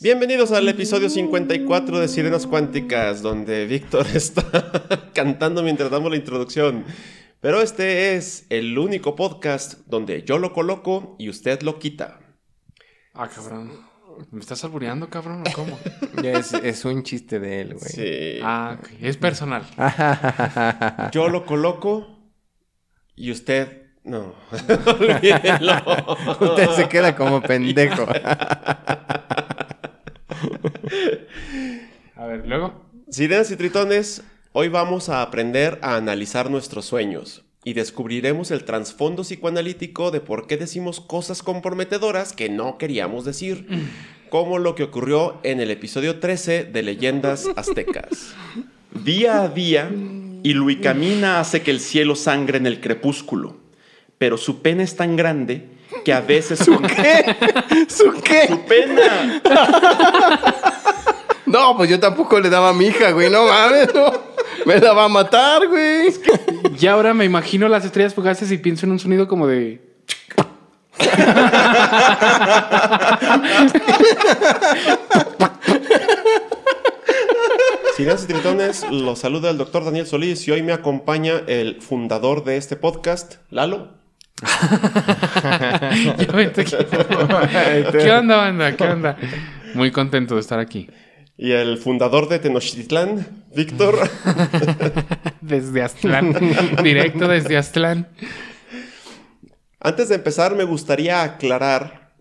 Bienvenidos al episodio 54 de Sirenas Cuánticas, donde Víctor está cantando mientras damos la introducción. Pero este es el único podcast donde yo lo coloco y usted lo quita. Ah, cabrón. ¿Me estás albureando, cabrón? ¿O cómo? Es, es un chiste de él, güey. Sí. Ah, ok. Es personal. Yo lo coloco y usted no. Olvídelo. Usted se queda como pendejo. A ver, luego. Sirenas y tritones, hoy vamos a aprender a analizar nuestros sueños y descubriremos el trasfondo psicoanalítico de por qué decimos cosas comprometedoras que no queríamos decir, como lo que ocurrió en el episodio 13 de Leyendas Aztecas. Día a día, Ilui camina hace que el cielo sangre en el crepúsculo, pero su pena es tan grande que a veces... ¿Su qué? ¿Su qué? ¡Su pena! No, pues yo tampoco le daba a mi hija, güey. No mames, no. Me la va a matar, güey. Y ahora me imagino las estrellas fugaces y pienso en un sonido como de. Sirenas y tritones, los saluda el doctor Daniel Solís y hoy me acompaña el fundador de este podcast, Lalo. ¿Qué onda, banda? ¿Qué onda? Muy contento de estar aquí. Y el fundador de Tenochtitlán, Víctor. Desde Aztlán. Directo desde Aztlán. Antes de empezar, me gustaría aclarar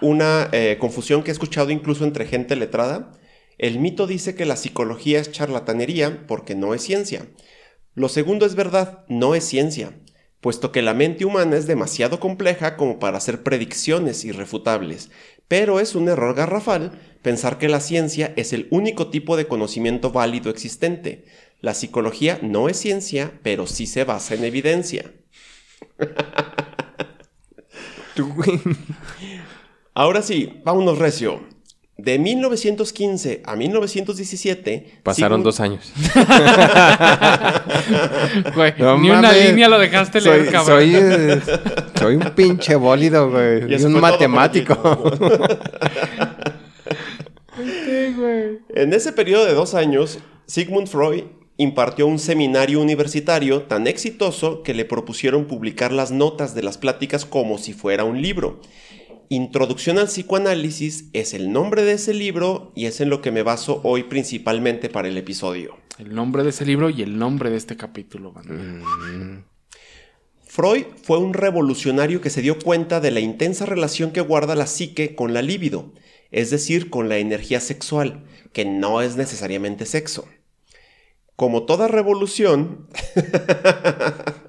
una eh, confusión que he escuchado incluso entre gente letrada. El mito dice que la psicología es charlatanería porque no es ciencia. Lo segundo es verdad, no es ciencia, puesto que la mente humana es demasiado compleja como para hacer predicciones irrefutables. Pero es un error garrafal pensar que la ciencia es el único tipo de conocimiento válido existente. La psicología no es ciencia, pero sí se basa en evidencia. Ahora sí, vámonos recio. De 1915 a 1917... Pasaron Sigmund- dos años. Güey, No ni una línea lo dejaste leer, Soy, cabrón. soy, eh, soy un pinche bólido, güey. Y un matemático. Sí, güey. En ese periodo de dos años, Sigmund Freud impartió un seminario universitario tan exitoso que le propusieron publicar las notas de las pláticas como si fuera un libro. Introducción al psicoanálisis es el nombre de ese libro y es en lo que me baso hoy principalmente para el episodio. El nombre de ese libro y el nombre de este capítulo, banda. Freud fue un revolucionario que se dio cuenta de la intensa relación que guarda la psique con la libido, es decir, con la energía sexual, que no es necesariamente sexo. Como toda revolución,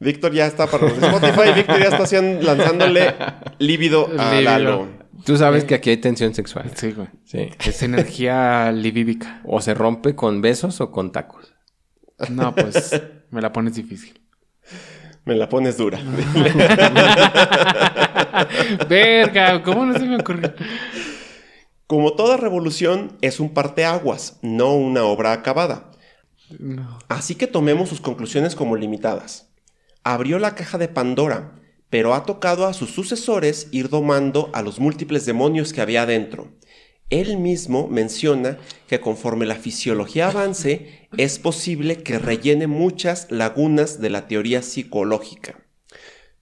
Víctor ya está para los de Spotify, Víctor ya está haciendo- lanzándole líbido a Líbido. Lalo. Tú sabes que aquí hay tensión sexual. Sí, güey. Sí. Es energía libídica. O se rompe con besos o con tacos. No, pues me la pones difícil. Me la pones dura. Verga, ¿cómo no se me ocurrió? Como toda revolución, es un parteaguas, no una obra acabada. No. Así que tomemos sus conclusiones como limitadas. Abrió la caja de Pandora, pero ha tocado a sus sucesores ir domando a los múltiples demonios que había adentro. Él mismo menciona que conforme la fisiología avance, es posible que rellene muchas lagunas de la teoría psicológica.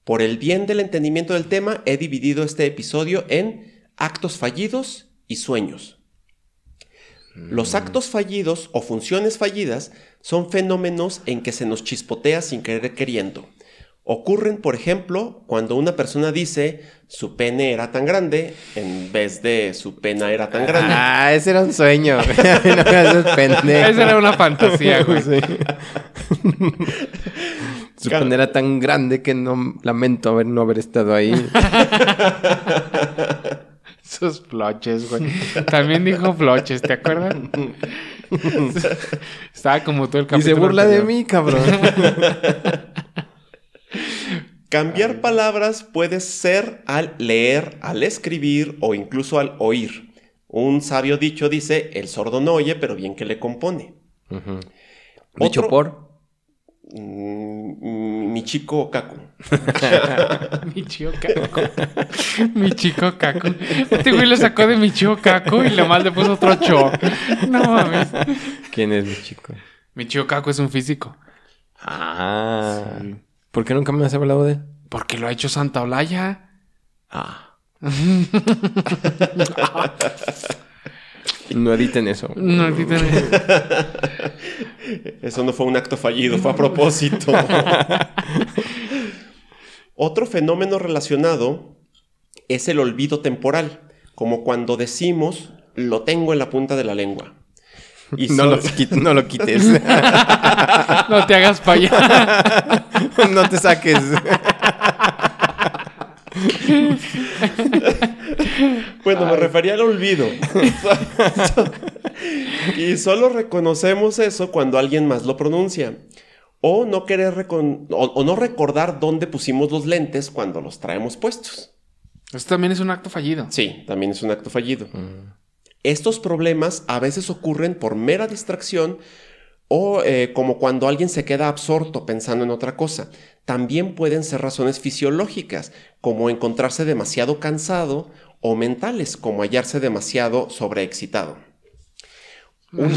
Por el bien del entendimiento del tema, he dividido este episodio en actos fallidos y sueños. Los actos fallidos o funciones fallidas son fenómenos en que se nos chispotea sin querer queriendo. Ocurren, por ejemplo, cuando una persona dice su pene era tan grande en vez de su pena era tan grande. Ah, ese era un sueño. no me haces pendejo. Esa era una fantasía, güey. Sí. Su pene era tan grande que no lamento haber, no haber estado ahí. Sus floches, güey. También dijo floches, ¿te acuerdas? Estaba como todo el y capítulo. se burla de mí, cabrón. Cambiar palabras puede ser al leer, al escribir o incluso al oír. Un sabio dicho dice, el sordo no oye, pero bien que le compone. Dicho Otro- por. Mm, mi chico Kaku. Michio Kaku. Michiko Kaku. Este güey lo sacó de Michio Kaku y lo más le puso otro cho. No mames. ¿Quién es mi chico? Michio Kaku es un físico. Ah. ¿Por qué nunca me has hablado de él? Porque lo ha hecho Santa Olaya. Ah. no editen eso. No, aquí tenés- Eso no fue un acto fallido, fue a propósito. Otro fenómeno relacionado es el olvido temporal, como cuando decimos lo tengo en la punta de la lengua. Y No lo, no lo quites. No te hagas para allá. no te saques. Bueno, me refería al olvido. y solo reconocemos eso cuando alguien más lo pronuncia. O no querer recon- o, o no recordar dónde pusimos los lentes cuando los traemos puestos. Eso también es un acto fallido. Sí, también es un acto fallido. Estos problemas a veces ocurren por mera distracción o eh, como cuando alguien se queda absorto pensando en otra cosa. También pueden ser razones fisiológicas, como encontrarse demasiado cansado, o mentales, como hallarse demasiado sobreexcitado. Un...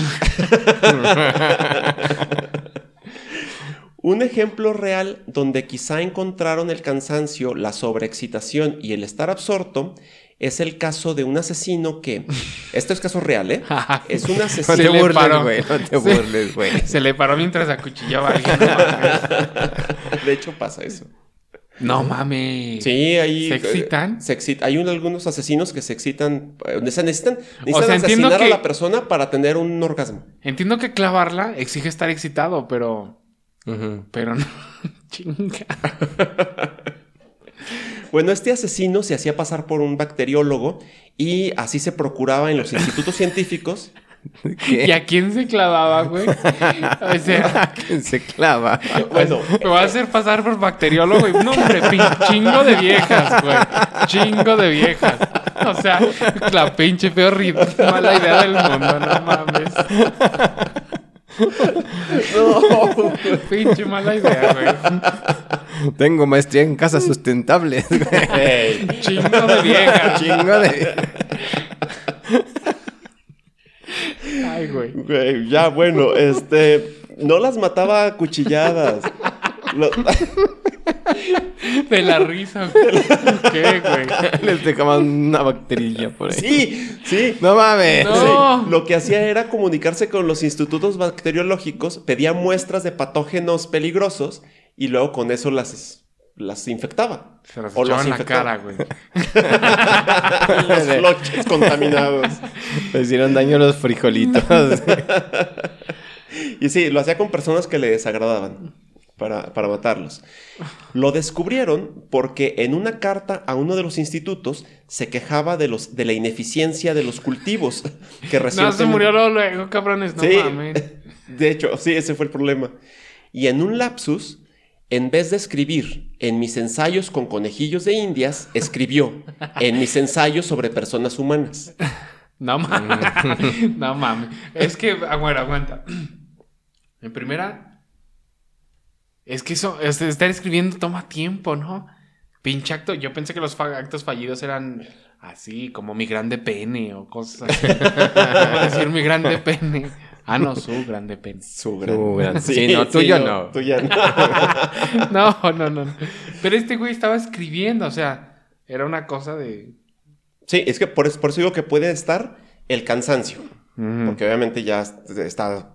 Un ejemplo real donde quizá encontraron el cansancio, la sobreexcitación y el estar absorto es el caso de un asesino que... Esto es caso real, ¿eh? Es un No Se te asesino... le burles, paró. güey. No te Sí. burles, güey. Se le paró mientras acuchillaba a alguien. No. De hecho pasa eso. No mames. Sí, ahí... ¿Se excitan? Se excita- Hay un- algunos asesinos que se excitan... eh, se necesitan, necesitan sea, entiendo asesinar a la persona para tener un orgasmo. Entiendo que clavarla exige estar excitado, pero. Pero no. Chinga. Bueno, este asesino se hacía pasar por un bacteriólogo y así se procuraba en los institutos científicos ¿Qué? ¿Y a quién se clavaba, güey? O sea, ¿Quién se clava? Bueno, me va a hacer pasar por bacteriólogo y no, hombre, chingo de viejas, güey. Chingo de viejas. O sea, la pinche peor mala idea del mundo, no mames. No, pinche mala idea, güey. Tengo maestría en casas sustentables. güey. Ey, Chingo de viejas. Chingo de... Ay, güey. güey, ya bueno, este, no las mataba a cuchilladas. Lo- De la risa, güey. ¿Qué, güey? Les dejaban una bacterilla por ahí. sí, sí. No mames. No. Sí, Lo que hacía era comunicarse con los institutos bacteriológicos, pedía muestras de patógenos peligrosos y luego con eso las, las infectaba. Se las O en la cara, güey. Los floches contaminados. Le hicieron daño a los frijolitos. Y sí, lo hacía con personas que le desagradaban para, para matarlos. Lo descubrieron porque en una carta a uno de los institutos se quejaba de, los, de la ineficiencia de los cultivos que No, recientemente... se murió luego, cabrones. No Sí, mames. de hecho, sí, ese fue el problema. Y en un lapsus, en vez de escribir en mis ensayos con conejillos de indias, escribió en mis ensayos sobre personas humanas. No mames. no mames. Es que, bueno, aguanta. En primera, es que eso, es- estar escribiendo toma tiempo, ¿no? Pinche acto. Yo pensé que los fa- actos fallidos eran así, como mi grande pene o cosas así. Decir mi grande pene. Ah, no, su grande pene. Su Su gran- sí, no, tuyo no. tuya no. No, no, no. Pero este güey estaba escribiendo, o sea, era una cosa de. Sí, es que por eso, por eso digo que puede estar el cansancio. Porque obviamente ya está,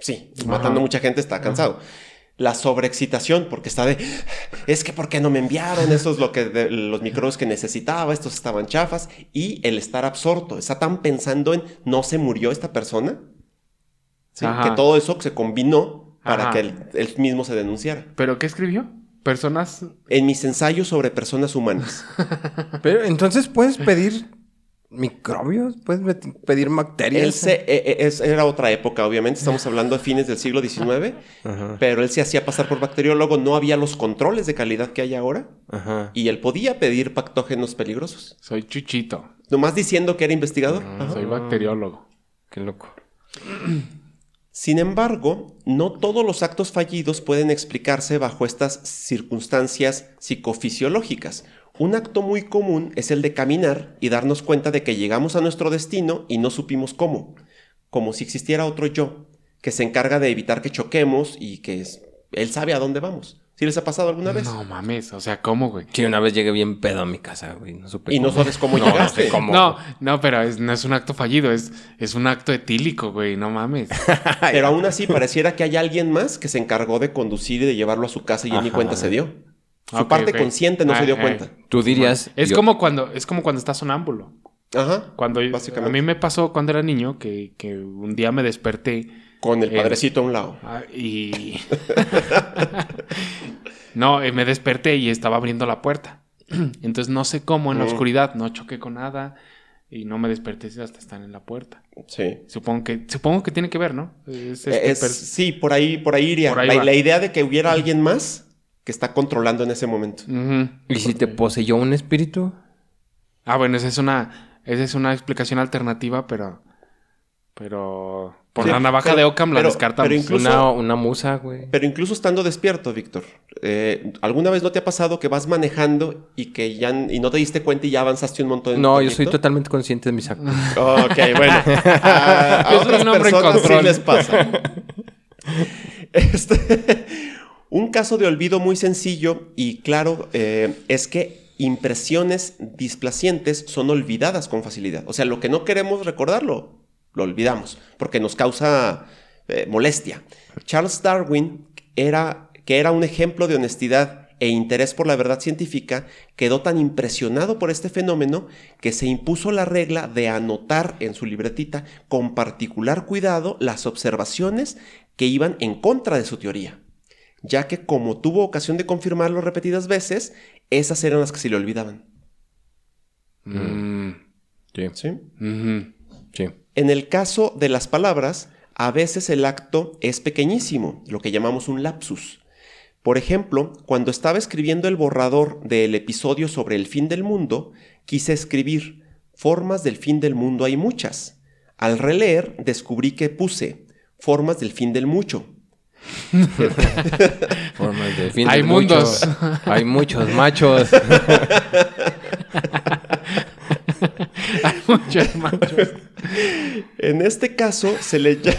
sí, matando mucha gente, está cansado. La sobreexcitación, porque está de, es que ¿por qué no me enviaron? Eso es lo que, de- los microbios que necesitaba, estos estaban chafas. Y el estar absorto, está tan pensando en, ¿no se murió esta persona? Sí, que todo eso se combinó para Ajá. que él, él mismo se denunciara. ¿Pero qué escribió? Personas. En mis ensayos sobre personas humanas. Pero entonces puedes pedir microbios, puedes pedir bacterias. Él se, e- e- es- era otra época, obviamente, estamos hablando de fines del siglo XIX, Ajá, pero él se hacía pasar por bacteriólogo, no había los controles de calidad que hay ahora, ajá. y él podía pedir patógenos peligrosos. Soy Chuchito. Nomás diciendo que era investigador. Soy bacteriólogo. Qué loco. Sin embargo, no todos los actos fallidos pueden explicarse bajo estas circunstancias psicofisiológicas. Un acto muy común es el de caminar y darnos cuenta de que llegamos a nuestro destino y no supimos cómo, como si existiera otro yo que se encarga de evitar que choquemos y que es- él sabe a dónde vamos. ¿Sí les ha pasado alguna vez? No mames, o sea, ¿cómo, güey? Sí, una vez llegué bien pedo a mi casa, güey. No supe Y no cómo. sabes cómo No, llegaste. No, sé cómo. No, no, pero es- no es un acto fallido, es, es un acto etílico, güey, no mames. Pero aún así pareciera que hay alguien más que se encargó de conducir y de llevarlo a su casa y él ni Ajá. cuenta se dio. Su parte consciente no Ah, se dio ah. cuenta. Tú dirías... Es yo- como cuando, es como cuando estás sonámbulo. Ajá. Cuando Básicamente. a mí me pasó cuando era niño que, que un día me desperté Con el Eh, padrecito a un lado. ah, y no, eh, me desperté y estaba abriendo la puerta. Entonces no sé cómo en la Mm. oscuridad no choqué con nada y no me desperté hasta estar en la puerta. Sí. Supongo que supongo que tiene que ver, ¿no? Es Eh, este es- per- sí, por ahí, por ahí iría. Por ahí la, va. la idea de que hubiera alguien más que está controlando en ese momento. ¿Y si te poseyó un espíritu? Ah, bueno, esa es una esa es una explicación alternativa, pero pero por Sí, la navaja pero- de Ockham la pero- descartamos. pero incluso- Una, una musa, güey. Pero incluso estando despierto, Víctor, eh, ¿alguna vez no te ha pasado que vas manejando y que ya y no te diste cuenta y ya avanzaste un montón? en tu No, yo soy totalmente consciente de mis actos. Ok, bueno. A, a Yo soy otras un hombre en personas sí les pasa. Este, un caso de olvido muy sencillo y claro eh, es que impresiones displacientes son olvidadas con facilidad. O sea, lo que no queremos recordarlo, lo olvidamos, porque nos causa eh, molestia. Charles Darwin era, que era un ejemplo de honestidad e interés por la verdad científica, quedó tan impresionado por este fenómeno que se impuso la regla de anotar en su libretita con particular cuidado las observaciones que iban en contra de su teoría, ya que como tuvo ocasión de confirmarlo repetidas veces, esas eran las que se le olvidaban. Mm, Sí, ¿sí? sí. En el caso de las palabras, a veces el acto es pequeñísimo, lo que llamamos un lapsus. Por ejemplo, cuando estaba escribiendo el borrador del episodio sobre el fin del mundo, quise escribir formas del fin del mundo hay muchas. Al releer, descubrí que puse formas del fin del mucho. Formas de fin Hay mucho. mundos. Hay muchos machos. Hay muchos machos. En este caso se le llama...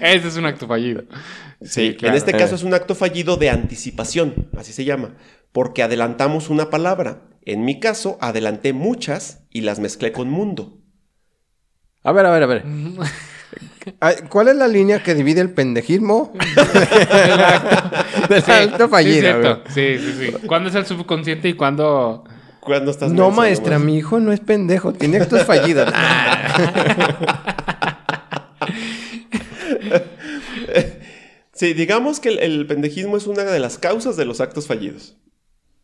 Ese es un acto fallido. Sí, claro. en este Eh. caso es un acto fallido de anticipación, así se llama, porque adelantamos una palabra. En mi caso, adelanté muchas y las mezclé con mundo. A ver, a ver, a ver. ¿Cuál es la línea que divide el pendejismo del Sí, acto sí, fallido? Sí, sí, sí. ¿Cuándo es el subconsciente y cuándo...? ¿Cuándo estás No, maestra, mi hijo no es pendejo, tiene actos fallidos. Sí, digamos que el, el pendejismo es una de las causas de los actos fallidos.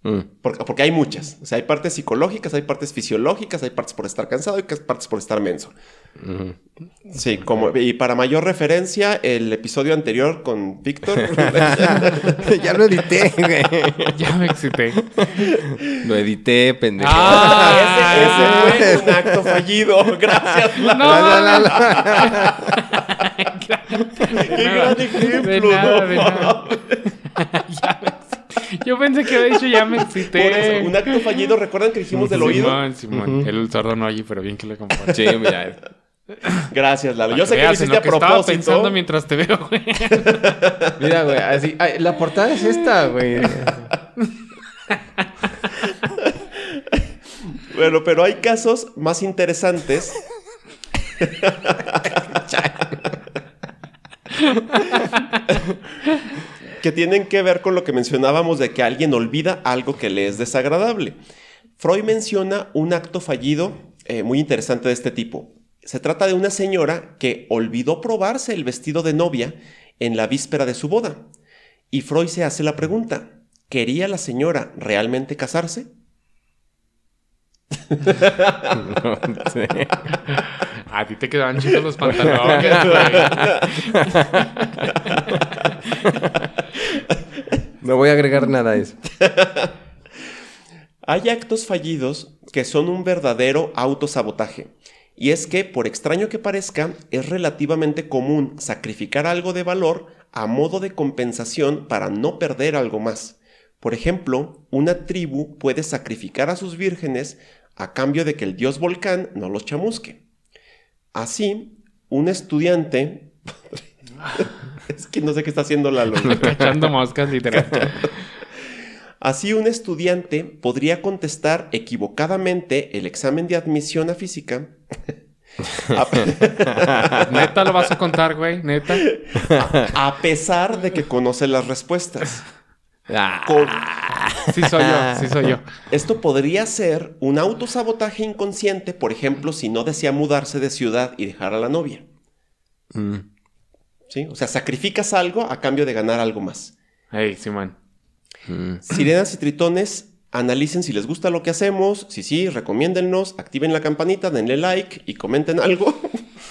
Mm. Porque, porque hay muchas. O sea, hay partes psicológicas, hay partes fisiológicas, hay partes por estar cansado y partes por estar menso. Sí, como, y para mayor referencia, el episodio anterior con Víctor. ya lo edité, güey. Ya me excité. Lo edité, pendejo. Ah, ese, ese fue un acto fallido. Gracias, No, Lalo. La, la, la. Qué gran ejemplo. De nada, no de nada. Ya me. Yo pensé que había dicho ya me Por excité. eso, un acto fallido, ¿recuerdan que dijimos del oído? Simón, Simón. El sordo no oye, pero bien que le compone. Sí, mira. Gracias, Lalo. Yo sé que lo hiciste a que estaba propósito. pensando mientras te veo, güey. Mira, güey, así. ay, la portada es esta, güey. Bueno, pero hay casos más interesantes. que tienen que ver con lo que mencionábamos de que alguien olvida algo que le es desagradable. Freud menciona un acto fallido eh, muy interesante de este tipo. Se trata de una señora que olvidó probarse el vestido de novia en la víspera de su boda. Y Freud se hace la pregunta, ¿quería la señora realmente casarse? Sí. A ti te quedaban chicos los pantalones. No voy a agregar nada a eso. Hay actos fallidos que son un verdadero autosabotaje Y es que, por extraño que parezca, es relativamente común sacrificar algo de valor a modo de compensación para no perder algo más. Por ejemplo, una tribu puede sacrificar a sus vírgenes a cambio de que el dios volcán no los chamusque. Así, un estudiante... es que no sé qué está haciendo Lalo. Cachando moscas, literal. Así un estudiante podría contestar equivocadamente el examen de admisión a física. a, Neta lo vas a contar, güey. Neta. a pesar de que conoce las respuestas. Ah, Con- Sí soy yo, sí soy yo. Esto podría ser un autosabotaje inconsciente, por ejemplo, si no desea mudarse de ciudad y dejar a la novia. mm. ¿Sí? O sea, sacrificas algo a cambio de ganar algo más. Ey, Simón. Mm. Sirenas y tritones, analicen si les gusta lo que hacemos. Si sí, recomiéndennos, activen la campanita, denle like y comenten algo.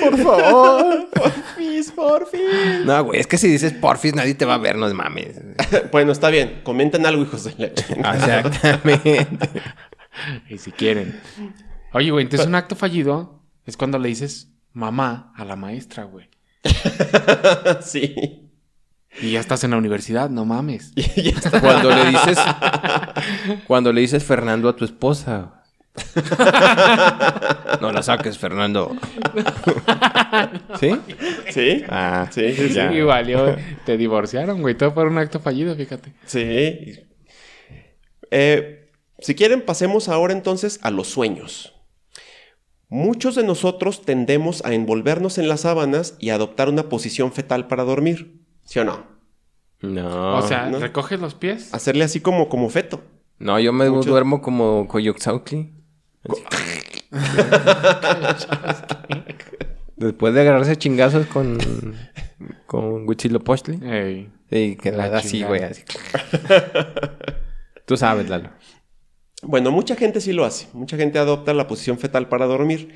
por favor, porfis, porfis. No, güey, es que si dices porfis nadie te va a ver, no es mames. Bueno, está bien. Comenten algo, hijos de la chingada. Exactamente. Y si quieren. Oye, güey, entonces un acto fallido es cuando le dices mamá a la maestra, güey. sí. Y ya estás en la universidad, no mames. Y ya está. Cuando le dices. Cuando le dices Fernando a tu esposa. No la saques, Fernando. ¿Sí? ¿Sí? Ah, Sí, sí, sí. Ya. Y valió, te divorciaron, güey. Todo por un acto fallido, fíjate. Sí. Eh, si quieren, pasemos ahora entonces a los sueños. Muchos de nosotros tendemos a envolvernos en las sábanas y a adoptar una posición fetal para dormir. ¿Sí o no? No. o sea, no. recoges los pies. Hacerle así como, como feto. No, yo me Mucho- duermo como Coyuxauhtli. Después de agarrarse chingazos con. con Huitzilopochtli. Ey. Sí, que la La da así, güey, así. Tú sabes, Lalo. Bueno, mucha gente sí lo hace. Mucha gente adopta la posición fetal para dormir.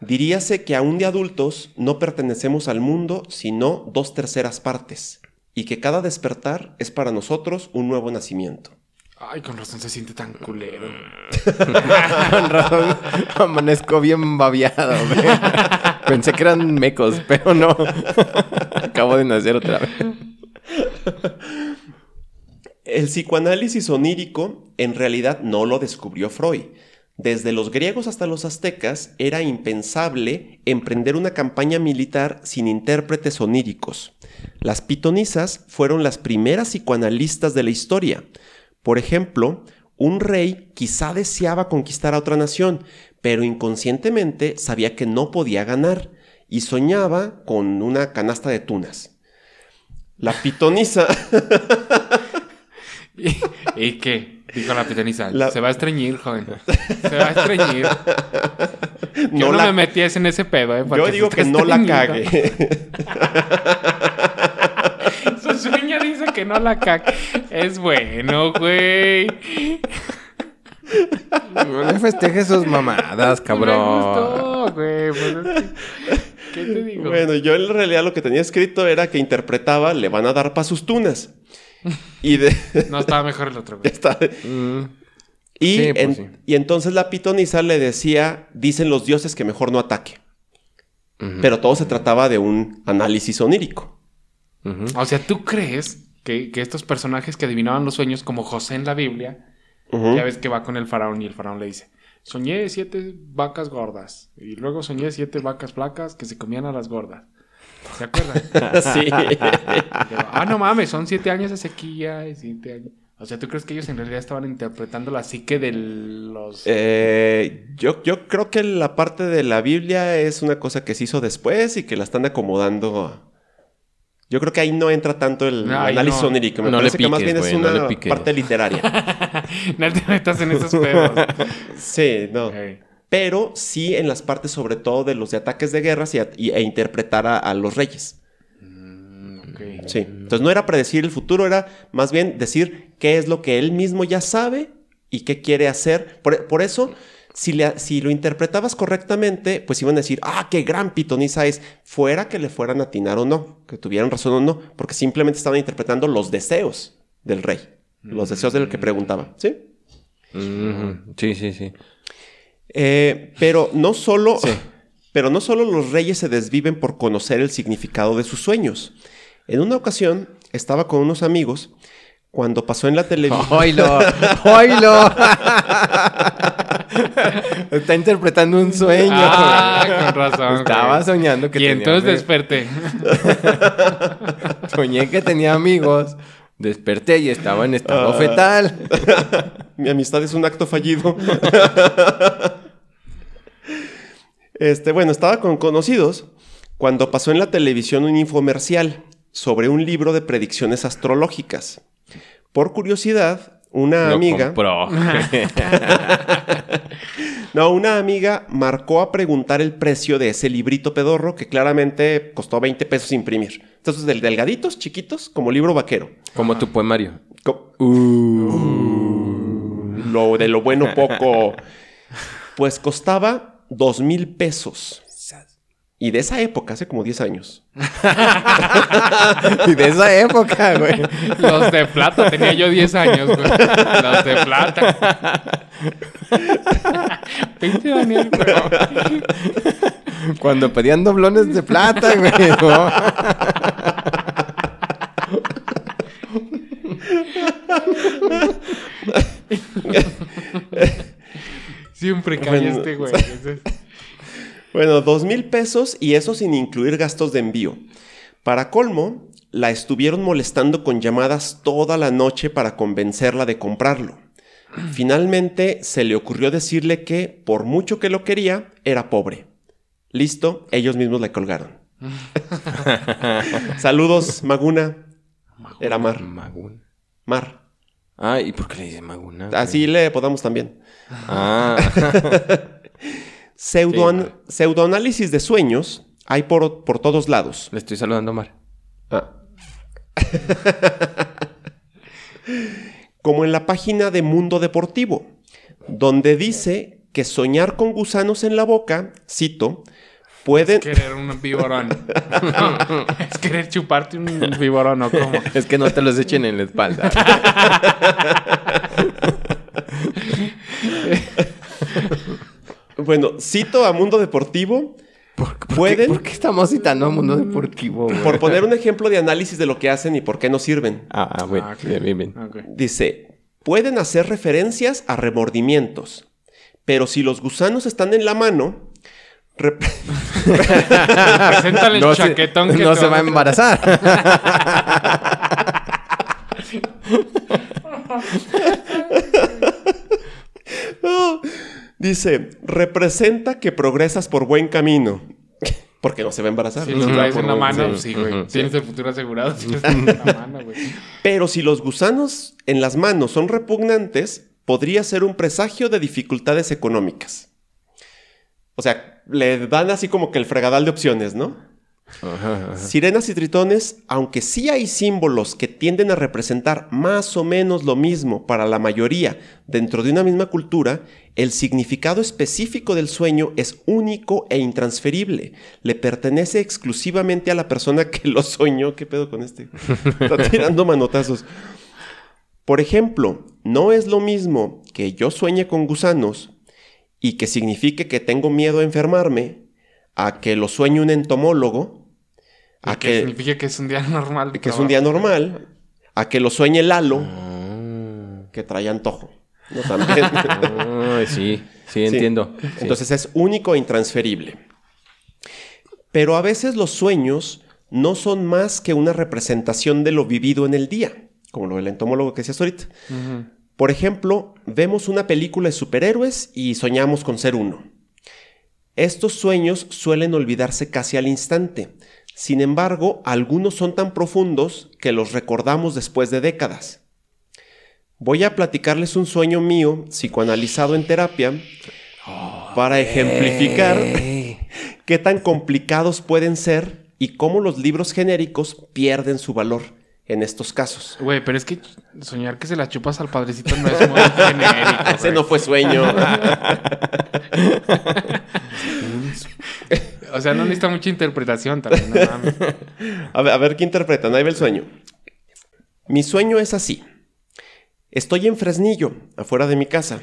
Diríase que aún de adultos no pertenecemos al mundo, sino dos terceras partes. Y que cada despertar es para nosotros un nuevo nacimiento. Ay, con razón se siente tan culero. Con razón, amanezco bien babiado, güey. Pensé que eran mecos, pero no. Acabo de nacer otra vez. El psicoanálisis onírico en realidad no lo descubrió Freud. Desde los griegos hasta los aztecas era impensable emprender una campaña militar sin intérpretes oníricos. Las pitonisas fueron las primeras psicoanalistas de la historia. Por ejemplo, un rey quizá deseaba conquistar a otra nación, pero inconscientemente sabía que no podía ganar y soñaba con una canasta de tunas. La pitonisa ¿Y, y qué? Dijo la pitoniza. La- Se va a estreñir, joven. Se va a estreñir. Yo No no, la- me metiese en ese pedo, ¿eh? porque Yo digo que no la cague. Su sueño dice que no la cague. Es bueno, güey. No le festejes sus mamadas, Me cabrón. gustó, güey. pues es que- ¿Qué te digo? Bueno, yo en realidad lo que tenía escrito era que interpretaba le van a dar pa' sus tunas. Y de No, estaba mejor el otro, güey. esta- Mm, y, Sí, pues en- sí. y entonces la pitonisa le decía, dicen los dioses que mejor no ataque. Pero todo se trataba de un análisis onírico. O sea, ¿tú crees que, que estos personajes que adivinaban los sueños, como José en la Biblia, ya ves que va con el faraón y el faraón le dice, soñé siete vacas gordas y luego soñé siete vacas flacas que se comían a las gordas. ¿Se acuerdan? sí. Ah, no mames, son siete años de sequía y siete años. O sea, ¿tú crees que ellos en realidad estaban interpretando la psique de los... Eh, yo, yo creo que la parte de la Biblia es una cosa que se hizo después y que la están acomodando. a- Yo creo que ahí no entra tanto el No, análisis no. onírico. Me No le parece que más bien es una parte literaria. no te metas en esos pedos. sí, no. Pero sí en las partes sobre todo de los de ataques de guerras y, a- y- e interpretar a, a los reyes. Mm. Sí. Entonces no era predecir el futuro, era más bien decir qué es lo que él mismo ya sabe y qué quiere hacer. Por, por eso, si, le- si lo interpretabas correctamente, pues iban a decir, ah, qué gran pitonisa es, fuera que le fueran a atinar o no, que tuvieran razón o no, porque simplemente estaban interpretando los deseos del rey, los deseos del que preguntaba. ¿Sí? Sí, sí, sí. Eh, pero no solo... Sí. Pero no solo los reyes se desviven por conocer el significado de sus sueños. En una ocasión estaba con unos amigos cuando pasó en la televisión. ¡Oilo! ¡Oilo! Está interpretando un sueño. Ah, con razón. Estaba güey. soñando que Y tenía entonces amigos. desperté. Soñé que tenía amigos. Desperté y estaba en estado Ah. fetal. Mi amistad es un acto fallido. Este, bueno, estaba con conocidos cuando pasó en la televisión un infomercial sobre un libro de predicciones astrológicas. Por curiosidad, una Lo amiga, no, una amiga marcó a preguntar el precio de ese librito pedorro que claramente costó 20 pesos imprimir. Entonces, del delgaditos, chiquitos, como libro vaquero. Como tu poemario. Co- Lo de lo bueno poco. Pues costaba dos mil pesos. Y de esa época, hace como 10 años. Y de esa época, güey. Los de plata, tenía yo 10 años, güey. Los de plata. Pinche Daniel, güey. Cuando pedían doblones de plata, güey. Siempre Bueno, calla este, güey. Bueno, dos mil pesos y eso sin incluir gastos de envío. Para colmo, la estuvieron molestando con llamadas toda la noche para convencerla de comprarlo. Finalmente se le ocurrió decirle que, por mucho que lo quería, era pobre. Listo, ellos mismos le colgaron. Saludos, Maguna. Era Mar. Maguna. Mar. Ah, ¿y por qué le dice Maguna? Así le podamos también. Ah. Pseudoan- Sí, pseudoanálisis de sueños hay por, por todos lados. Le estoy saludando a Mar. Ah. Como en la página de Mundo Deportivo, donde dice que soñar con gusanos en la boca, cito, pueden... Querer un viborón. es querer chuparte un viborón, ¿o cómo? Es que no te los echen en la espalda. Bueno, cito a Mundo Deportivo ¿Por, por ¿Pueden? Qué, ¿Por qué estamos citando a Mundo Deportivo? güey? por poner un ejemplo de análisis de lo que hacen y por qué no sirven. Ah, ah, güey. Ah, ok. Bien, bien, bien. Ok. Dice, pueden hacer referencias a remordimientos, pero si los gusanos están en la mano, rep- Preséntale el No, se, chaquetón que no se va a embarazar. Oh, dice, representa que progresas por buen camino. Porque no se va a embarazar. Si ¿no? lo Sí, traes en la mano, sí. sí, güey. Tienes el futuro asegurado si en la mano, güey. Pero si los gusanos en las manos son repugnantes, podría ser un presagio de dificultades económicas. O sea, le dan así como que el fregadal de opciones, ¿no? Ajá, ajá. Sirenas y tritones, aunque sí hay símbolos que tienden a representar más o menos lo mismo para la mayoría dentro de una misma cultura, el significado específico del sueño es único e intransferible. Le pertenece exclusivamente a la persona que lo soñó. ¿Qué pedo con este? Está tirando manotazos. Por ejemplo, no es lo mismo que yo sueñe con gusanos y que signifique que tengo miedo a enfermarme, a que lo sueñe un entomólogo, a que que, significa que es un día normal. que es un día normal, a que lo sueñe Lalo, Ah, que trae antojo. ¿no? También. ah, sí, sí, entiendo. Sí. Entonces es único e intransferible. Pero a veces los sueños no son más que una representación de lo vivido en el día, como lo del entomólogo que decías ahorita. Por ejemplo, vemos una película de superhéroes y soñamos con ser uno. Estos sueños suelen olvidarse casi al instante. Sin embargo, algunos son tan profundos que los recordamos después de décadas. Voy a platicarles un sueño mío, psicoanalizado en terapia, para ejemplificar qué tan complicados pueden ser y cómo los libros genéricos pierden su valor en estos casos. Güey, pero es que soñar que se la chupas al padrecito no es muy genérico. Ese no fue sueño. O sea, no necesita mucha interpretación también, no mames. A ver, a ver qué interpretan. Ahí va el sueño. Mi sueño es así. Estoy en Fresnillo, afuera de mi casa.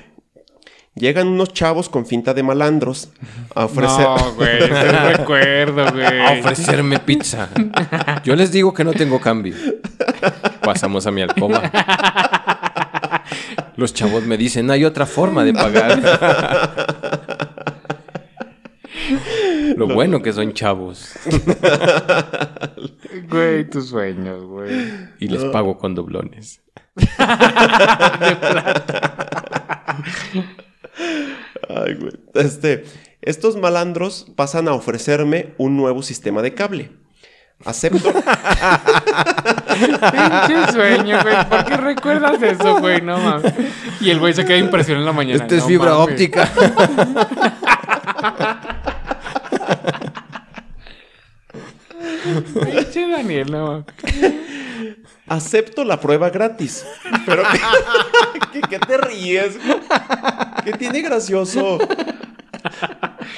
Llegan unos chavos con finta de malandros a ofrecer... No, güey, recuerdo, güey. A ofrecerme pizza. Yo les digo que no tengo cambio. Pasamos a mi alcoba. Los chavos me dicen, hay otra forma de pagar. Lo bueno que son chavos. Güey, tus sueños, güey. Y les pago con doblones. Ay, güey. Este, estos malandros pasan a ofrecerme un nuevo sistema de cable. Acepto. Pinche sueño, güey. ¿Por qué recuerdas eso, güey? No mames. Y el güey se queda impresionado en la mañana. Esta es No fibra mames. óptica. Pinche Daniel, no. Acepto la prueba gratis. Pero ¿qué, qué- qué te ríes? ¿Qué tiene gracioso?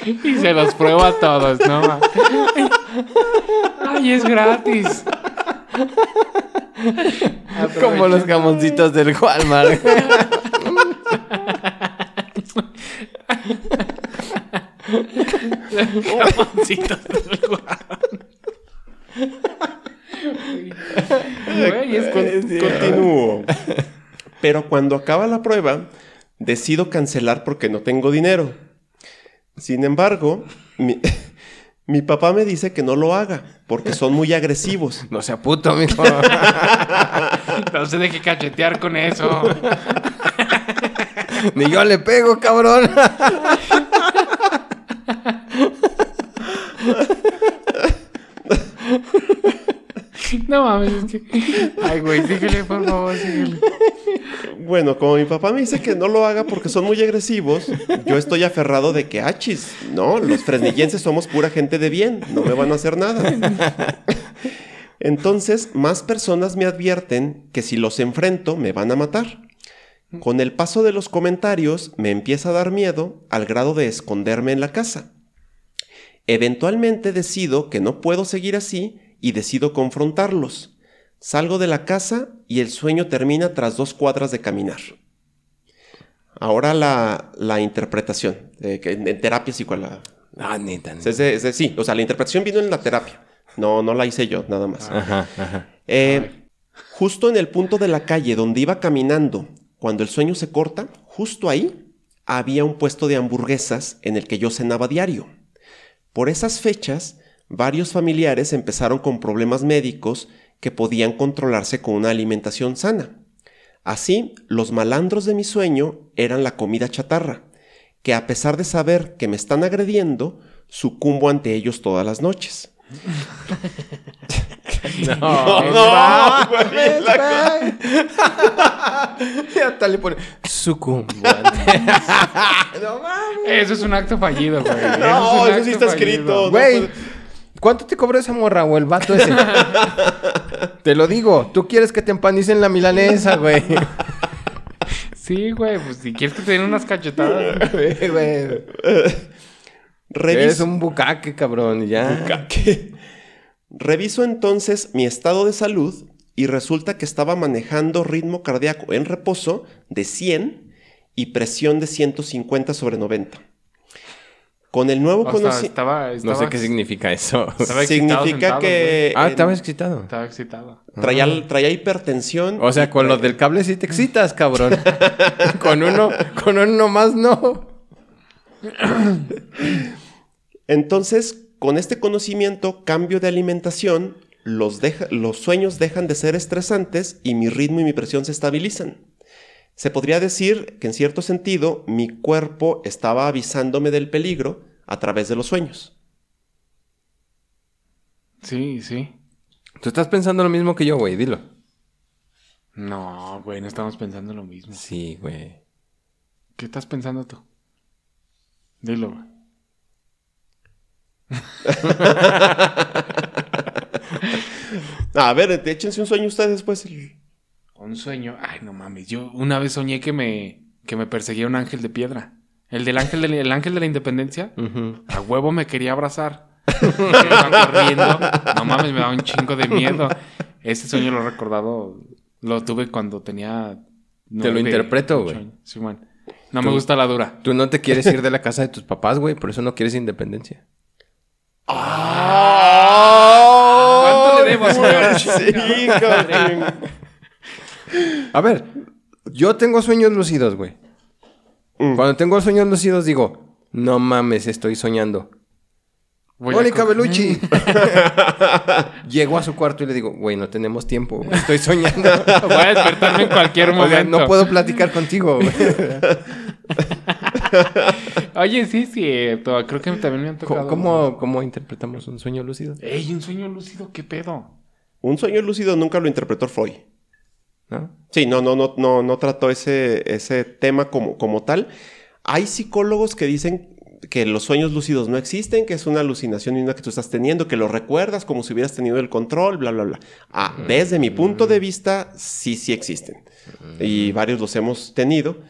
Y se los prueba a todos, no. Ay, es gratis. Como los jamoncitos del Walmart. Jamoncitos del guau. Güey, es con... Continúo. Pero cuando acaba la prueba, decido cancelar porque no tengo dinero. Sin embargo, mi, mi papá me dice que no lo haga porque son muy agresivos. No sea puto, mijo. No se deje cachetear con eso. Ni yo le pego, cabrón. No mames, es que... Ay, güey, síguele, por favor, síguele. Bueno, como mi papá me dice que no lo haga porque son muy agresivos, yo estoy aferrado de que, achis, no, los fresnillenses somos pura gente de bien, no me van a hacer nada. Entonces, más personas me advierten que si los enfrento me van a matar. Con el paso de los comentarios me empieza a dar miedo al grado de esconderme en la casa. Eventualmente decido que no puedo seguir así y decido confrontarlos. Salgo de la casa y el sueño termina tras dos cuadras de caminar. Ahora la, la interpretación, eh, que en, en terapia psicoanalítica. Ah, neta. Es sí, o sea, la interpretación vino en la terapia. No, no la hice yo, nada más. Ajá, ajá. Eh, justo en el punto de la calle donde iba caminando, cuando el sueño se corta, justo ahí había un puesto de hamburguesas en el que yo cenaba diario. Por esas fechas, varios familiares empezaron con problemas médicos que podían controlarse con una alimentación sana. Así, los malandros de mi sueño eran la comida chatarra, que a pesar de saber que me están agrediendo, sucumbo ante ellos todas las noches. No, no, güey, la Y hasta le pone sucumbante. Eso es un acto fallido, güey. No, es eso sí está fallido. escrito. No Güey, ¿cuánto te cobró esa morra o el vato ese? te lo digo, tú quieres que te empanicen la milanesa, güey. Sí, güey, pues si quieres que te den unas cachetadas. Güey, güey. Reviso- Eres un bucaque, cabrón, y ya. ¿Qué? Reviso entonces mi estado de salud y resulta que estaba manejando ritmo cardíaco en reposo de 100 y presión de 150 sobre 90. Con el nuevo conocimiento... estaba, No sé qué significa eso. Estaba excitado Significa sentado, que Ah, en- estaba excitado. Estaba excitado. traía, traía hipertensión. O sea, con lo traía- del cable sí te excitas, cabrón. con uno, con uno más no. Entonces, con este conocimiento, cambio de alimentación, los, deja- los sueños dejan de ser estresantes y mi ritmo y mi presión se estabilizan. Se podría decir que en cierto sentido mi cuerpo estaba avisándome del peligro a través de los sueños. Sí, sí. Tú estás pensando lo mismo que yo, güey, dilo. No, güey, no estamos pensando lo mismo. Sí, güey. ¿Qué estás pensando tú? Dilo, güey. A ver, échense un sueño ustedes pues. Un sueño. Ay, no mames. Yo una vez soñé que me, que me perseguía un ángel de piedra. El del ángel de la, el ángel de la independencia. A huevo me quería abrazar. Iba corriendo. No mames, me daba un chingo de miedo. Ese sueño lo he recordado. Lo tuve cuando tenía. Te lo interpreto, güey. Sí, man. No me gusta la dura. Tú no te quieres ir de la casa de tus papás, güey, por eso no quieres independencia. ¿Cuánto le debo, señor? Sí, cabrón. A ver, yo tengo sueños lúcidos, güey. Mm. Cuando tengo sueños lúcidos digo, no mames, estoy soñando. Voy Mónica Bellucci. Llego a su cuarto y le digo, güey, no tenemos tiempo, güey, estoy soñando. Voy a despertarme en cualquier momento. no puedo platicar contigo, güey. Oye, sí, cierto. Creo que también me han tocado. ¿Cómo, cómo interpretamos un sueño lúcido? Ey, un sueño lúcido, ¿qué pedo? Un sueño lúcido nunca lo interpretó Freud. ¿No? Sí, no, no, no, no, no trató ese, ese tema como, como tal. Hay psicólogos que dicen que los sueños lúcidos no existen, que es una alucinación y una que tú estás teniendo, que lo recuerdas como si hubieras tenido el control, bla, bla, bla. Ah, desde mi punto de vista, sí, sí existen. Y varios los hemos tenido.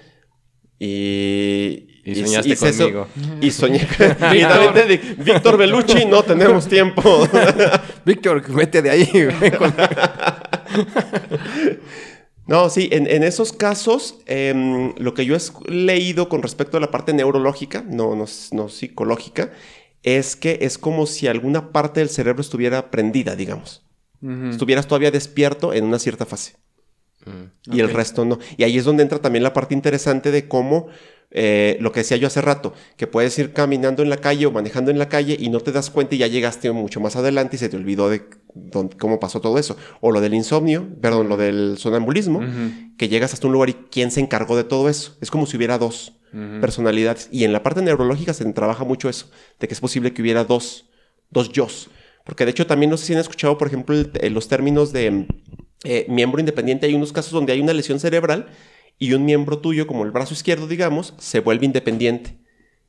Y, Y soñaste es eso. conmigo. Y soñé. y también Víctor Bellucci, no tenemos tiempo. Víctor, vete de ahí, No, sí, en, en esos casos, em, lo que yo he leído con respecto a la parte neurológica, no, no, no psicológica, es que es como si alguna parte del cerebro estuviera prendida, digamos. Estuvieras todavía despierto en una cierta fase. Y el resto no. Y ahí es donde entra también la parte interesante de cómo, eh, lo que decía yo hace rato, que puedes ir caminando en la calle o manejando en la calle y no te das cuenta y ya llegaste mucho más adelante y se te olvidó de dónde- cómo pasó todo eso. O lo del insomnio, perdón, lo del sonambulismo, que llegas hasta un lugar y quién se encargó de todo eso. Es como si hubiera dos personalidades. Y en la parte neurológica se trabaja mucho eso, de que es posible que hubiera dos, dos yos. Porque de hecho también no sé si han escuchado, por ejemplo, el- eh, los términos de eh, miembro independiente. Hay unos casos donde hay una lesión cerebral y un miembro tuyo, como el brazo izquierdo, digamos, se vuelve independiente.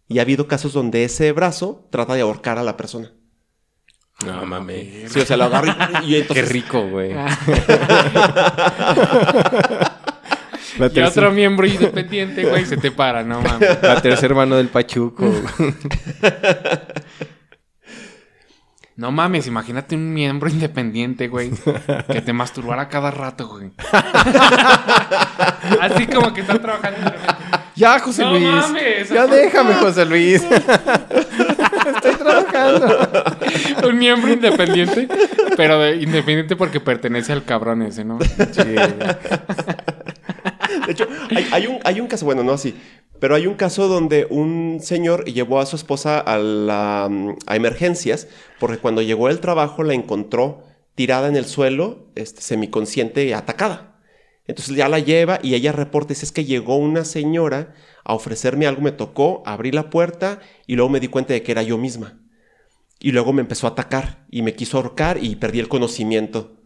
Y ha habido casos donde ese brazo trata de ahorcar a la persona. No mames. Sí, o sea, lo agarra y, y Qué entonces... rico, güey. Ah. La, Y otro miembro independiente, güey, se te para, no mames. la tercer mano del Pachuco. No mames, imagínate un miembro independiente, güey, que te masturbara cada rato, güey. Así como que está trabajando. ya, José No Luis. mames, ya ¿a déjame? José Luis. Estoy trabajando. Un miembro independiente, pero de- independiente porque pertenece al cabrón ese, ¿no? Sí. De hecho, hay, hay un, hay un caso, bueno, no así, pero hay un caso donde un señor llevó a su esposa a, la, mm, a emergencias porque cuando llegó del trabajo la encontró tirada en el suelo, este, semiconsciente atacada. Entonces ya la lleva y ella reporta, es que llegó una señora a ofrecerme algo, me tocó, abrí la puerta y luego me di cuenta de que era yo misma. Y luego me empezó a atacar y me quiso ahorcar y perdí el conocimiento.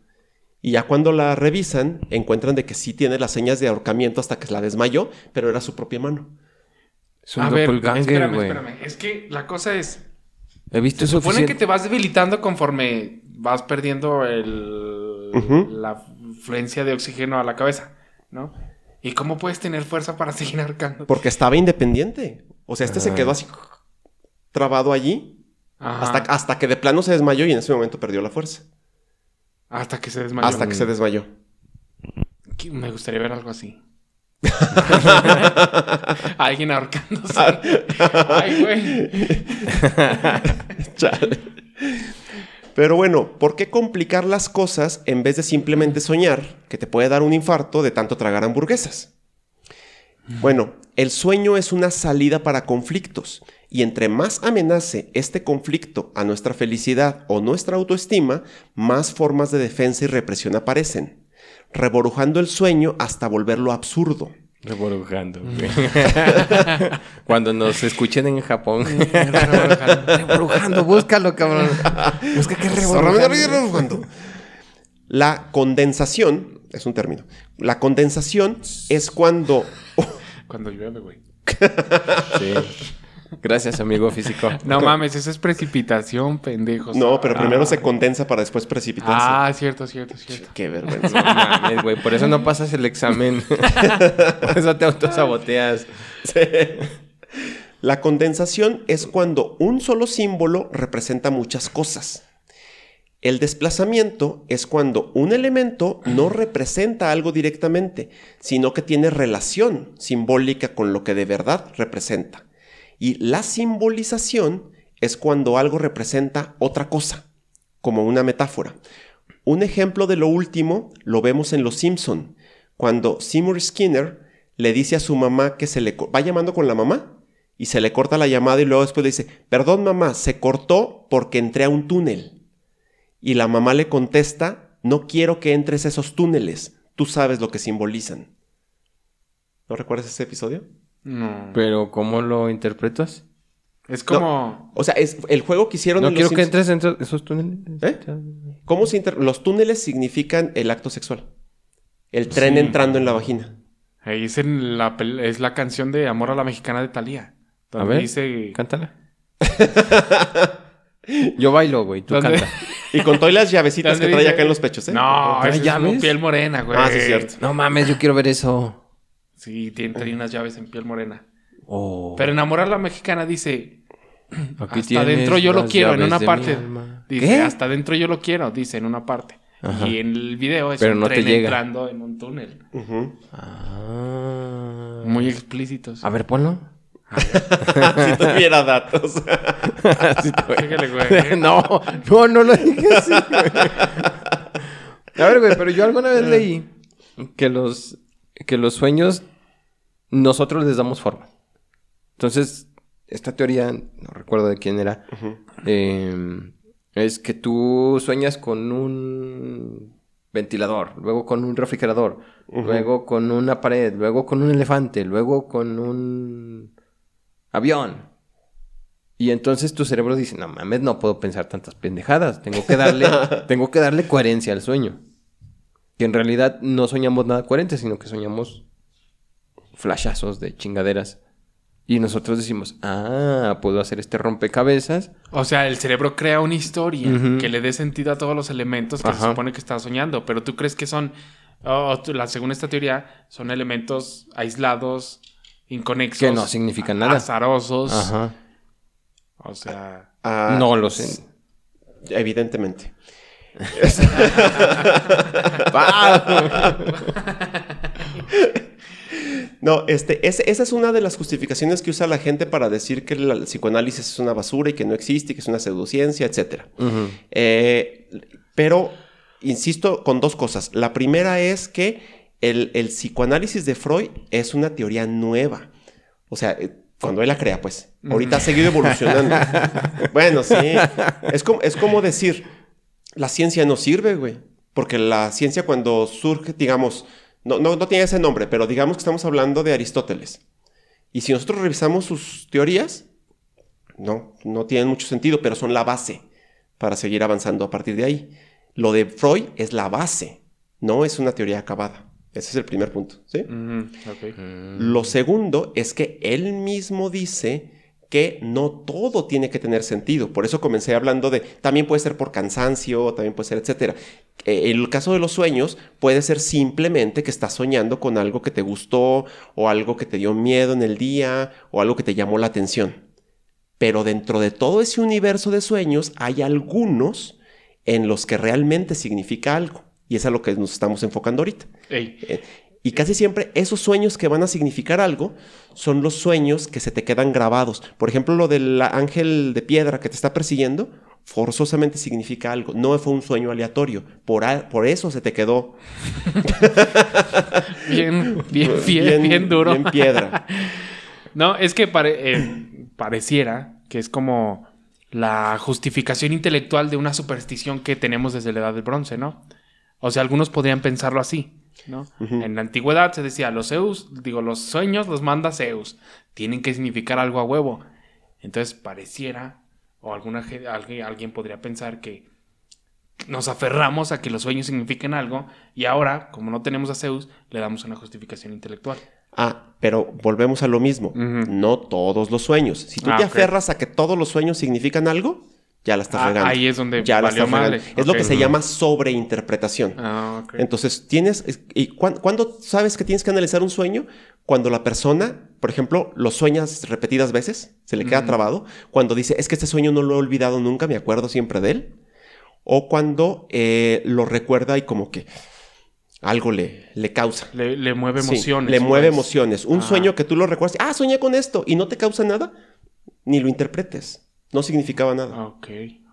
Y ya cuando la revisan, encuentran de que sí tiene las señas de ahorcamiento hasta que la desmayó, pero era su propia mano. Es un A doppelganger, güey. Es que la cosa es... He visto Se eso supone que te vas debilitando conforme vas perdiendo el, Ujú. la fluencia de oxígeno a la cabeza, ¿no? ¿Y cómo puedes tener fuerza para seguir arcando? Porque estaba independiente. O sea, este se quedó así trabado allí hasta, hasta que de plano se desmayó y en ese momento perdió la fuerza. Hasta que se desmayó. Hasta que se desmayó. Me gustaría ver algo así. Alguien ahorcándose. Ay, güey. Chale. Pero bueno, ¿por qué complicar las cosas en vez de simplemente soñar que te puede dar un infarto de tanto tragar hamburguesas? Bueno, el sueño es una salida para conflictos y entre más amenace este conflicto a nuestra felicidad o nuestra autoestima, más formas de defensa y represión aparecen, reborujando el sueño hasta volverlo absurdo. Reborujando, güey. Cuando nos escuchen en Japón. Reborujando. reborujando, búscalo, cabrón. Busca que reborujando. La condensación, es un término, la condensación es cuando... Cuando llueve, güey. Sí. Gracias, amigo físico. No mames, eso es precipitación, pendejos. No, pero primero Ah. se condensa para después precipitarse. Ah, cierto, cierto, cierto. Qué vergüenza. No mames, güey. Por eso no pasas el examen. Por eso te autosaboteas. La condensación es cuando un solo símbolo representa muchas cosas. El desplazamiento es cuando un elemento no representa algo directamente, sino que tiene relación simbólica con lo que de verdad representa. Y la simbolización es cuando algo representa otra cosa, como una metáfora. Un ejemplo de lo último lo vemos en Los Simpson, cuando Seymour Skinner le dice a su mamá que se le va llamando con la mamá y se le corta la llamada y luego después le dice, "Perdón, mamá, se cortó porque entré a un túnel." Y la mamá le contesta, no quiero que entres a esos túneles, tú sabes lo que simbolizan. ¿No recuerdas ese episodio? No. Pero, ¿cómo lo interpretas? Es como. O sea, es el juego que hicieron No en quiero que entres entre esos túneles. ¿Eh? ¿Cómo se inter- Los túneles significan el acto sexual. El tren Sí. entrando en la vagina. Ahí es, en la, pel- es la canción de Amor a la Mexicana de Thalía. A ver, dice. cántala. Yo bailo, güey, tú ¿Dónde? canta. Y con todas las llavecitas que ¿Dónde trae dice? acá en los pechos, ¿eh? No, ¿Trae esa es llaves? como piel morena, güey. Ah, sí, es cierto. No mames, yo quiero ver eso. Sí, tiene, trae unas llaves en piel morena. Oh. Pero enamorar a la mexicana dice. Aquí hasta adentro yo lo quiero, en una parte. Dice, ¿Qué? hasta adentro yo lo quiero, dice en una parte. Ajá. Y en el video es Pero un no te tren llega. entrando en un túnel. Ujú. Ah. Muy explícitos. A ver, ponlo. si tuviera datos. Te voy. Fíjale, güey. no, no, no lo dije así, güey. A ver, güey, pero yo alguna vez leí que los, que los sueños nosotros les damos forma. Entonces, esta teoría, no recuerdo de quién era, eh, es que tú sueñas con un ventilador, luego con un refrigerador, luego con una pared, luego con un elefante, luego con un avión. Y entonces tu cerebro dice, no mames, no puedo pensar tantas pendejadas. Tengo que darle, tengo que darle coherencia al sueño. Que en realidad no soñamos nada coherente, sino que soñamos flashazos de chingaderas. Y nosotros decimos, ah, puedo hacer este rompecabezas. O sea, el cerebro crea una historia que le dé sentido a todos los elementos que se supone que está soñando. Pero tú crees que son, oh, la, según esta teoría, son elementos aislados, inconexos. Que no significan nada. Azarosos. Ajá. O sea, Ah, no lo sé. Evidentemente. No, este, esa es una de las justificaciones que usa la gente para decir que el psicoanálisis es una basura y que no existe, y que es una pseudociencia, etc. Eh, pero, insisto con dos cosas. La primera es que el, el psicoanálisis de Freud es una teoría nueva. O sea, eh, cuando él la crea, pues. Ahorita ha seguido evolucionando. bueno, sí. Es como, es como decir, la ciencia no sirve, güey. Porque la ciencia cuando surge, digamos, no, no, no tiene ese nombre, pero digamos que estamos hablando de Aristóteles. Y si nosotros revisamos sus teorías, no, no tienen mucho sentido, pero son la base para seguir avanzando a partir de ahí. Lo de Freud es la base, no es una teoría acabada. Ese es el primer punto, ¿sí? ok. Lo segundo es que él mismo dice que no todo tiene que tener sentido. Por eso comencé hablando de, también puede ser por cansancio, también puede ser, etcétera. Eh, el caso de los sueños puede ser simplemente que estás soñando con algo que te gustó o algo que te dio miedo en el día o algo que te llamó la atención. Pero dentro de todo ese universo de sueños hay algunos en los que realmente significa algo. Y es a lo que nos estamos enfocando ahorita. Eh, Y casi siempre esos sueños que van a significar algo son los sueños que se te quedan grabados. Por ejemplo, lo del ángel de piedra que te está persiguiendo, forzosamente significa algo. No fue un sueño aleatorio. Por, a- por eso se te quedó bien, bien, bien, bien, duro. Bien piedra. No, es que pare- eh, pareciera que es como la justificación intelectual de una superstición que tenemos desde la edad del bronce, ¿no? O sea, algunos podrían pensarlo así, ¿no? En la antigüedad se decía, los Zeus, digo, los sueños los manda Zeus, tienen que significar algo a huevo. Entonces pareciera, o alguna, alguien, podría pensar que nos aferramos a que los sueños signifiquen algo y ahora, como no tenemos a Zeus, le damos una justificación intelectual. Ah, pero volvemos a lo mismo. No todos los sueños. Si tú Ah, te aferras a que todos los sueños significan algo, ya la estás Ah, regando. ahí es donde ya la valió estás regando. madre. Es lo que se llama sobreinterpretación. Ah. Entonces, tienes. es- ¿Y cuán- cuándo sabes que tienes que analizar un sueño? Cuando la persona, por ejemplo, lo sueñas repetidas veces, se le queda trabado. Cuando dice, es que este sueño no lo he olvidado nunca, me acuerdo siempre de él. o cuando eh, lo recuerda y como que algo le, le causa. Le, le mueve Sí, emociones. le mueve pues. emociones. Un sueño que tú lo recuerdas, ah, soñé con esto y no te causa nada, ni lo interpretes. No significaba nada. Ah, Ok,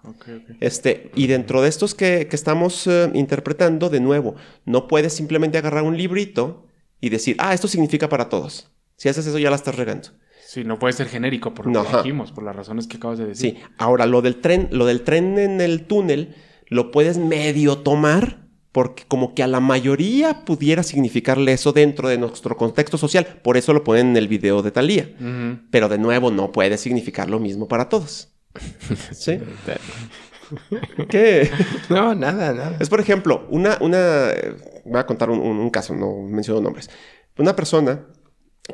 ok, ok. Este, y dentro de estos que, que estamos eh, interpretando, de nuevo, no puedes simplemente agarrar un librito y decir, ah, esto significa para todos. Si haces eso, ya la estás regando. Sí, no puede ser genérico por lo No, que dijimos, por las razones que acabas de decir. Sí. Ahora, lo del tren, lo del tren en el túnel, lo puedes medio tomar porque como que a la mayoría pudiera significarle eso dentro de nuestro contexto social. Por eso lo ponen en el video de Talía. Ujú. Pero de nuevo, no puede significar lo mismo para todos. ¿Sí? ¿Qué? No, nada, nada. Es por ejemplo, una, una, voy a contar un, un- un caso, no menciono nombres. Una persona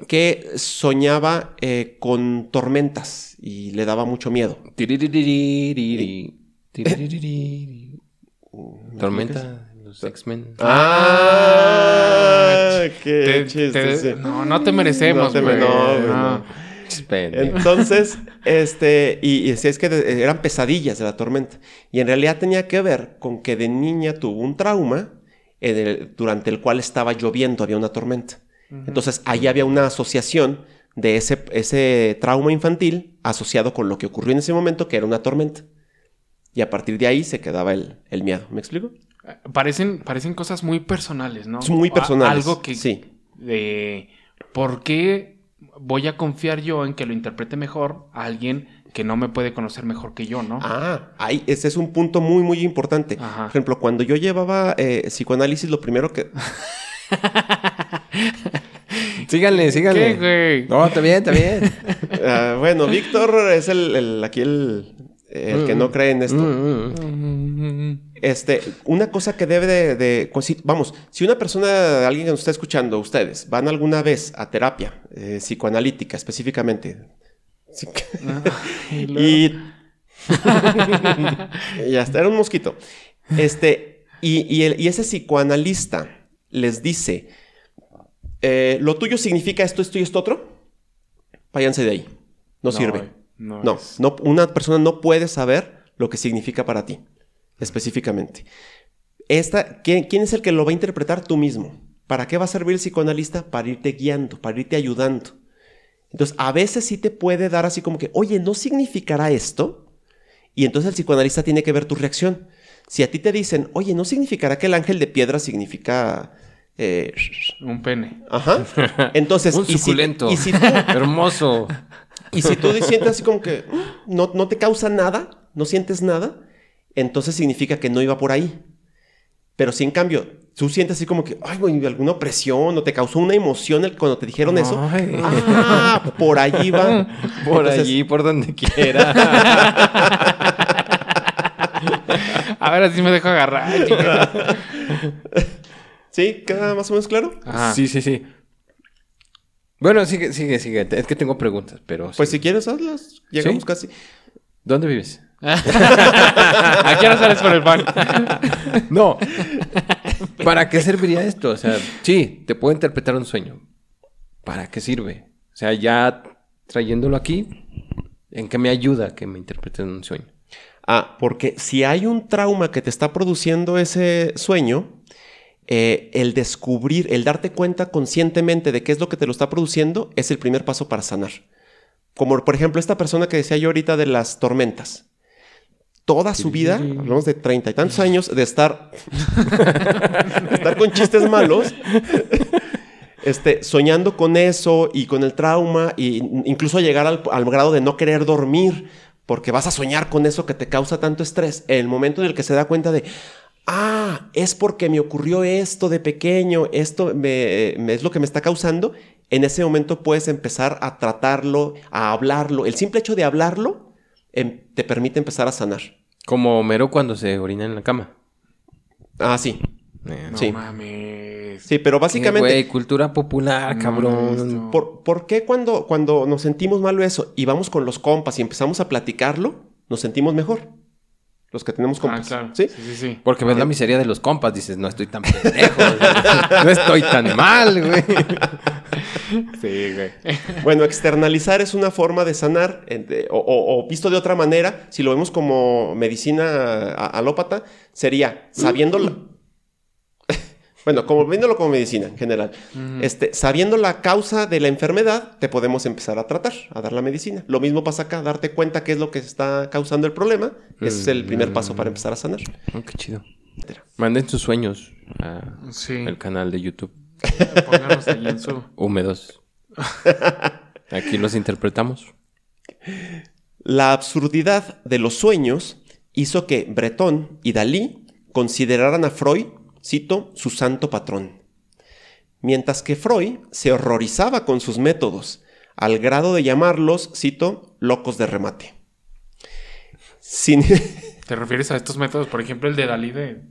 que soñaba eh, con tormentas y le daba mucho miedo. Tormenta, los X-Men. ¡Ah! ¡Qué Te- chiste! te-. No, no te merecemos, No te me- no, No. Entonces, este, y, y si es que de- eran pesadillas de la tormenta. Y en realidad tenía que ver con que de niña tuvo un trauma en el- durante el cual estaba lloviendo, había una tormenta. Entonces, ahí había una asociación de ese, ese trauma infantil asociado con lo que ocurrió en ese momento, que era una tormenta. Y a partir de ahí se quedaba el, el miedo. ¿Me explico? Parecen, parecen cosas muy personales, ¿no? Es muy A- personales, Algo que... sí. De, ¿Por qué voy a confiar yo en que lo interprete mejor a alguien que no me puede conocer mejor que yo, no? Ah, ahí, ese es un punto muy, muy importante. Ajá. Por ejemplo, cuando yo llevaba eh, psicoanálisis, lo primero que... Síganle, síganle. ¿Qué, güey? No, está bien, está bien. Ah, bueno, Víctor es el, el- aquí el, el que no cree en esto. Mm, mm. Este, una cosa que debe de, si- vamos, si una persona, alguien que nos está escuchando, ustedes, van alguna vez a terapia eh, psicoanalítica específicamente, sí, y, y hasta era un mosquito, este, y, y el- y ese psicoanalista les dice, eh, lo tuyo significa esto, esto y esto otro, váyanse de ahí, no, sirve. No, no, una persona no puede saber lo que significa para ti, específicamente. Esta, ¿quién, quién es el que lo va a interpretar? Tú mismo. ¿Para qué va a servir el psicoanalista? Para irte guiando, para irte ayudando. Entonces, a veces sí te puede dar así como que, oye, ¿no significará esto? Y entonces el psicoanalista tiene que ver tu reacción. Si a ti te dicen, oye, ¿no significará que el ángel de piedra significa... eh, Un pene. Ajá. Entonces, Un y si- suculento. y si tú Hermoso. y si tú sientes así como que "Mm, no, no te causa nada, no sientes nada, entonces significa que no iba por ahí. Pero si en cambio tú sientes así como que, ay, güey, alguna opresión o te causó una emoción el- cuando te dijeron eso, Ay. ah, por allí va. Por Entonces, allí, por donde quiera. Ahora sí me dejo agarrar. ¿Sí? ¿Queda más o menos claro? Ajá. Sí, sí, sí. Bueno, sigue, sigue, sigue. Es que tengo preguntas, pero. Pues sí. si quieres, hazlas. Llegamos ¿Sí? casi. ¿Dónde vives? ¿A qué hora sales por el pan? No. ¿Para qué serviría esto? O sea, sí, te puedo interpretar un sueño. ¿Para qué sirve? O sea, ya trayéndolo aquí, ¿en qué me ayuda que me interpreten un sueño? Ah, porque si hay un trauma que te está produciendo ese sueño, eh, el descubrir, el darte cuenta conscientemente de qué es lo que te lo está produciendo, es el primer paso para sanar. Como por ejemplo esta persona que decía yo ahorita de las tormentas. Toda su vida, hablamos de treinta y tantos años, de estar, estar con chistes malos, este, soñando con eso y con el trauma, e incluso llegar al, grado de no querer dormir, porque vas a soñar con eso que te causa tanto estrés. El momento en el que se da cuenta de, ah, es porque me ocurrió esto de pequeño, esto es lo que me está causando, en ese momento puedes empezar a tratarlo, a hablarlo. El simple hecho de hablarlo em, te permite empezar a sanar. Como Homero cuando se orina en la cama. Ah, sí. Eh, No Sí. mames. Sí, pero básicamente... Güey, cultura popular, No, cabrón. ¿Por, por qué cuando, cuando nos sentimos malo eso y vamos con los compas y empezamos a platicarlo, nos sentimos mejor? Los que tenemos Ah, compas. claro. ¿Sí? Sí, sí, sí. Porque ves la miseria de los compas, dices, no estoy tan pendejo. güey. no estoy tan mal, güey. Sí, güey. Bueno, externalizar es una forma de sanar, eh, de- o, o- o visto de otra manera, si lo vemos como medicina a- alópata, sería sabiendo la... bueno, como viéndolo como medicina en general. este, sabiendo la causa de la enfermedad, te podemos empezar a tratar, a dar la medicina. Lo mismo pasa acá, darte cuenta qué es lo que está causando el problema, ese es el primer paso para empezar a sanar. Oh, qué chido. Manden sus sueños al Sí. canal de YouTube. Pónganos ahí en su. Húmedos. Aquí los interpretamos. La absurdidad de los sueños hizo que Breton y Dalí consideraran a Freud, cito, su santo patrón. Mientras que Freud se horrorizaba con sus métodos, al grado de llamarlos, cito, locos de remate. Sin... ¿Te refieres a estos métodos? Por ejemplo, el de Dalí de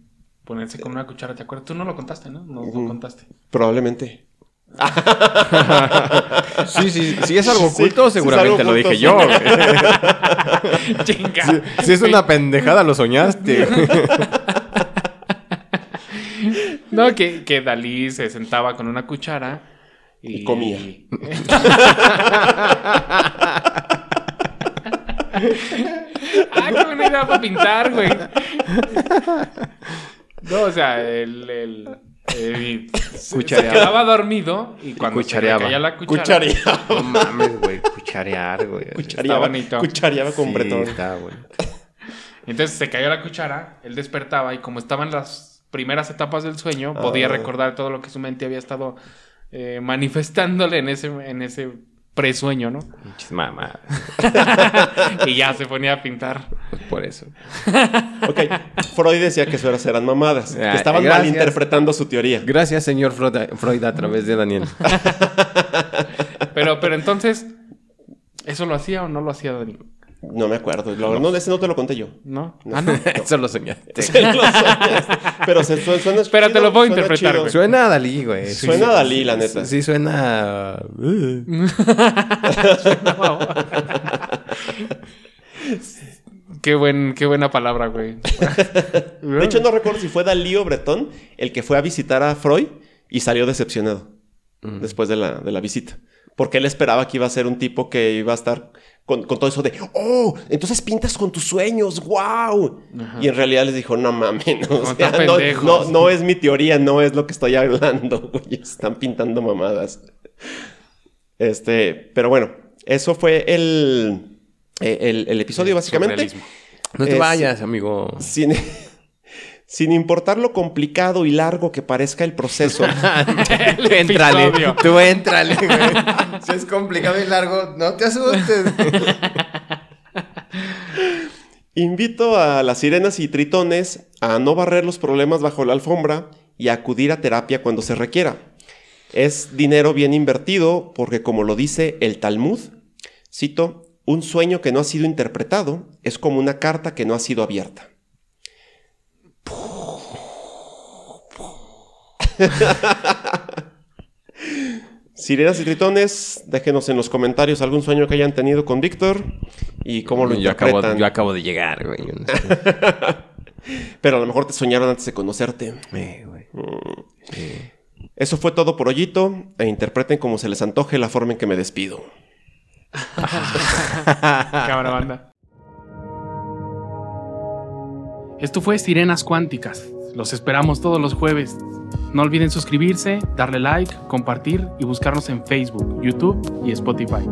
ponerse con una cuchara. ¿Te acuerdas? Tú no lo contaste, ¿no? No lo contaste. Probablemente. Sí, sí, si es algo Sí, oculto, sí seguramente algo lo dije sí. yo. Chinga. Si es una pendejada, lo soñaste. No, que, que Dalí se sentaba con una cuchara y, Y comía. ah, qué buena idea para pintar, güey. No, o sea, el, el, el- se- quedaba dormido y cuando cuchareaba. se le caía la cuchara. Cuchareaba. No mames, güey. Cucharear, güey. Cuchareaba, bonito. cuchareaba con Sí, Bretón. está bueno. Entonces se cayó la cuchara, él despertaba y como estaban las primeras etapas del sueño, podía Ah. recordar todo lo que su mente había estado eh, manifestándole en ese, en ese presueño, ¿no? Mamadas. y ya se ponía a pintar. Pues por eso. Ok, Freud decía que eso eran mamadas, que Ah, estaban gracias. malinterpretando su teoría. Gracias, señor Freud, Freud, a través de Daniel. Pero, pero entonces, ¿eso lo hacía o no lo hacía Dani? No me acuerdo, lo- no, ese no te lo conté yo. ¿No? No. Ah, no. Eso lo soñaste. Se lo soñaste. Pero se, suena, suena Espera, te chido, lo puedo suena interpretar, chido. güey. Suena a Dalí, güey. Sí, Suena sí, a Dalí, la neta. Sí, suena. uh. qué, buen, qué buena palabra, güey. De hecho, no recuerdo si fue Dalí o Bretón el que fue a visitar a Freud y salió decepcionado después de la, de la visita. Porque él esperaba que iba a ser un tipo que iba a estar con, con todo eso de, oh, entonces pintas con tus sueños, wow. Y en realidad les dijo, no mames, no, o No sea, están no, pendejos. no- no es mi teoría, no es lo que estoy hablando, güey, están pintando mamadas. Este, pero bueno, eso fue el, eh, el, el episodio básicamente. No te Es- vayas, amigo. Sin, sin importar lo complicado y largo que parezca el proceso, Éntrale. episodio. Tú éntrale, güey. Si es complicado y largo, no te asustes. invito a las sirenas y tritones a no barrer los problemas bajo la alfombra y a acudir a terapia cuando se requiera. Es dinero bien invertido porque, como lo dice el Talmud, cito, un sueño que no ha sido interpretado es como una carta que no ha sido abierta. Sirenas y tritones, déjenos en los comentarios algún sueño que hayan tenido con Víctor y cómo lo yo, acabo, interpretan. yo acabo de llegar, güey. Yo no sé. Pero a lo mejor te soñaron antes de conocerte. Eh, güey. Eso fue todo por hoyito e interpreten como se les antoje la forma en que me despido. Cámara banda. Esto fue Sirenas Cuánticas. Los esperamos todos los jueves. No olviden suscribirse, darle like, compartir y buscarnos en Facebook, YouTube y Spotify.